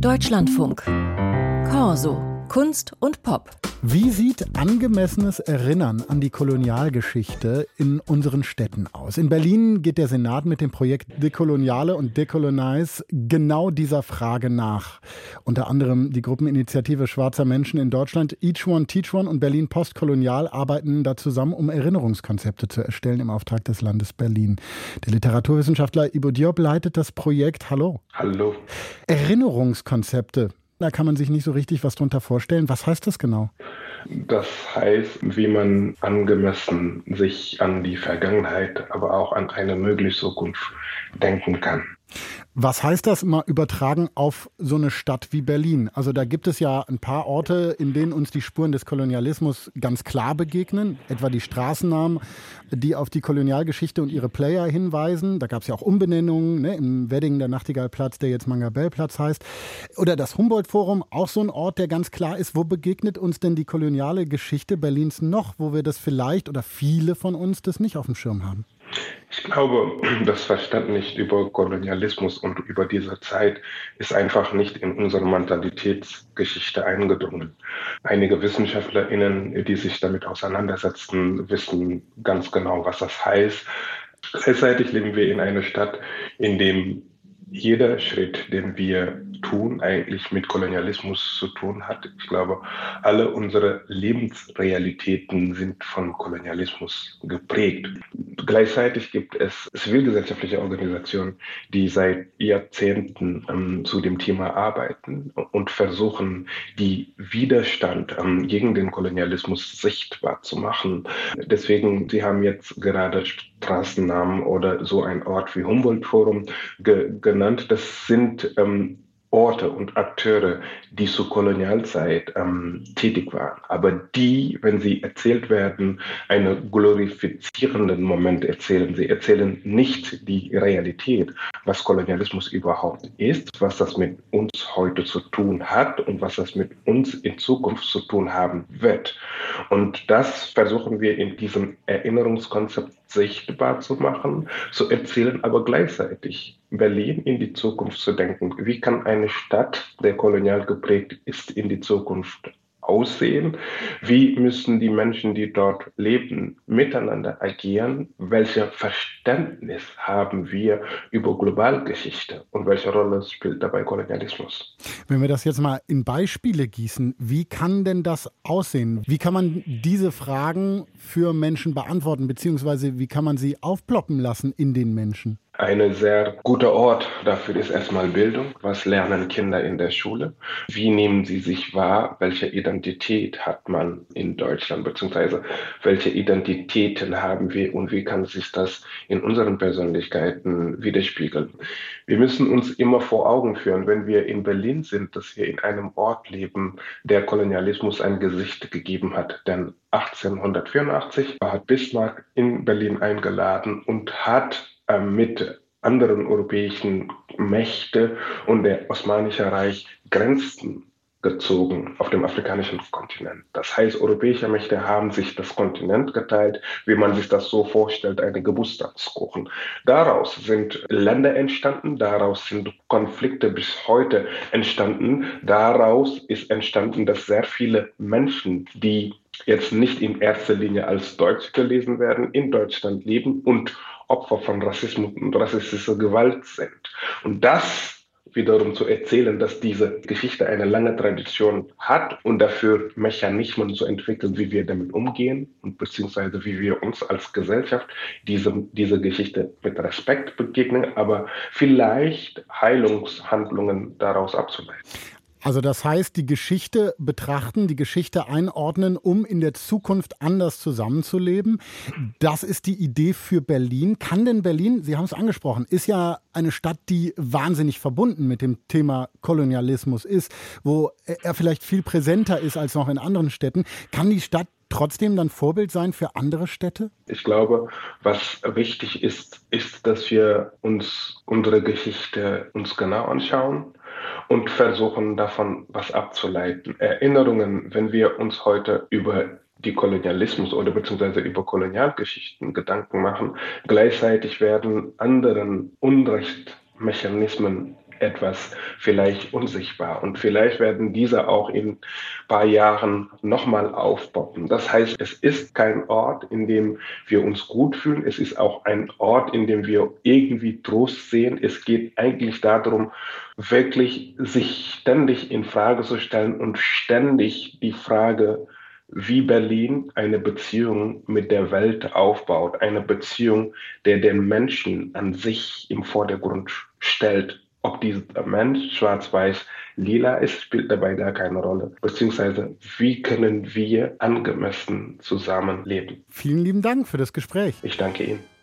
Deutschlandfunk. Corso. Kunst und Pop. Wie sieht angemessenes Erinnern an die Kolonialgeschichte in unseren Städten aus? In Berlin geht der Senat mit dem Projekt Dekoloniale und Decolonize genau dieser Frage nach. Unter anderem die Gruppeninitiative Schwarzer Menschen in Deutschland, Each One Teach One und Berlin Postkolonial arbeiten da zusammen, um Erinnerungskonzepte zu erstellen im Auftrag des Landes Berlin. Der Literaturwissenschaftler Ibo Diop leitet das Projekt. Hallo. Hallo. Erinnerungskonzepte. Da kann man sich nicht so richtig was drunter vorstellen. Was heißt das genau? Das heißt, wie man angemessen sich an die Vergangenheit, aber auch an eine mögliche Zukunft denken kann. Was heißt das mal übertragen auf so eine Stadt wie Berlin? Also da gibt es ja ein paar Orte, in denen uns die Spuren des Kolonialismus ganz klar begegnen, etwa die Straßennamen, die auf die Kolonialgeschichte und ihre Player hinweisen. Da gab es ja auch Umbenennungen, ne? im Wedding der Nachtigallplatz, der jetzt Mangabellplatz heißt. Oder das Humboldt-Forum, auch so ein Ort, der ganz klar ist. Wo begegnet uns denn die koloniale Geschichte Berlins noch, wo wir das vielleicht oder viele von uns das nicht auf dem Schirm haben? Ich glaube, das Verständnis über Kolonialismus und über diese Zeit ist einfach nicht in unsere Mentalitätsgeschichte eingedrungen. Einige WissenschaftlerInnen, die sich damit auseinandersetzen, wissen ganz genau, was das heißt. Gleichzeitig leben wir in einer Stadt, in dem jeder Schritt, den wir tun, eigentlich mit Kolonialismus zu tun hat. Ich glaube, alle unsere Lebensrealitäten sind von Kolonialismus geprägt. Gleichzeitig gibt es zivilgesellschaftliche Organisationen, die seit Jahrzehnten ähm, zu dem Thema arbeiten und versuchen, die Widerstand ähm, gegen den Kolonialismus sichtbar zu machen. Deswegen, Sie haben jetzt gerade Straßennamen oder so ein Ort wie Humboldt Forum ge genannt. Das sind ähm, Orte und Akteure, die zur Kolonialzeit ähm, tätig waren, aber die, wenn sie erzählt werden, einen glorifizierenden Moment erzählen. Sie erzählen nicht die Realität, was Kolonialismus überhaupt ist, was das mit uns heute zu tun hat und was das mit uns in Zukunft zu tun haben wird. Und das versuchen wir in diesem Erinnerungskonzept sichtbar zu machen, zu erzählen, aber gleichzeitig Berlin in die Zukunft zu denken. Wie kann eine Stadt, der kolonial geprägt ist, in die Zukunft aussehen? Wie müssen die Menschen, die dort leben, miteinander agieren? Welches Verständnis haben wir über Globalgeschichte und welche Rolle spielt dabei Kolonialismus? Wenn wir das jetzt mal in Beispiele gießen, wie kann denn das aussehen? Wie kann man diese Fragen für Menschen beantworten, beziehungsweise wie kann man sie aufploppen lassen in den Menschen? Ein sehr guter Ort dafür ist erstmal Bildung. Was lernen Kinder in der Schule? Wie nehmen sie sich wahr? Welche Identität hat man in Deutschland? Beziehungsweise welche Identitäten haben wir und wie kann sich das in unseren Persönlichkeiten widerspiegeln? Wir müssen uns immer vor Augen führen, wenn wir in Berlin sind, dass wir in einem Ort leben, der Kolonialismus ein Gesicht gegeben hat. Denn 1884 hat Bismarck in Berlin eingeladen und hat äh, mit anderen europäischen Mächten und der Osmanische Reich Grenzen gezogen auf dem afrikanischen Kontinent. Das heißt, europäische Mächte haben sich das Kontinent geteilt, wie man sich das so vorstellt, eine Geburtstagskuchen. Daraus sind Länder entstanden, daraus sind Konflikte bis heute entstanden, daraus ist entstanden, dass sehr viele Menschen, die jetzt nicht in erster Linie als Deutsch gelesen werden, in Deutschland leben und Opfer von Rassismus und rassistischer Gewalt sind. Und das wiederum zu erzählen, dass diese Geschichte eine lange Tradition hat und dafür Mechanismen zu entwickeln, wie wir damit umgehen und beziehungsweise wie wir uns als Gesellschaft diese, diese Geschichte mit Respekt begegnen, aber vielleicht Heilungshandlungen daraus abzuleiten. Also das heißt, die Geschichte betrachten, die Geschichte einordnen, um in der Zukunft anders zusammenzuleben. Das ist die Idee für Berlin. Kann denn Berlin, Sie haben es angesprochen, ist ja eine Stadt, die wahnsinnig verbunden mit dem Thema Kolonialismus ist, wo er vielleicht viel präsenter ist als noch in anderen Städten. Kann die Stadt trotzdem dann Vorbild sein für andere Städte? Ich glaube, was wichtig ist, ist, dass wir uns unsere Geschichte uns genau anschauen und versuchen davon was abzuleiten. Erinnerungen, wenn wir uns heute über die Kolonialismus oder beziehungsweise über Kolonialgeschichten Gedanken machen, gleichzeitig werden anderen Unrechtmechanismen etwas vielleicht unsichtbar. Und vielleicht werden diese auch in ein paar Jahren nochmal aufpoppen. Das heißt, es ist kein Ort, in dem wir uns gut fühlen. Es ist auch ein Ort, in dem wir irgendwie Trost sehen. Es geht eigentlich darum, wirklich sich ständig in Frage zu stellen und ständig die Frage, wie Berlin eine Beziehung mit der Welt aufbaut, eine Beziehung, der den Menschen an sich im Vordergrund stellt. Ob dieser Mensch schwarz-weiß lila ist, spielt dabei gar keine Rolle. Beziehungsweise, wie können wir angemessen zusammenleben? Vielen lieben Dank für das Gespräch. Ich danke Ihnen.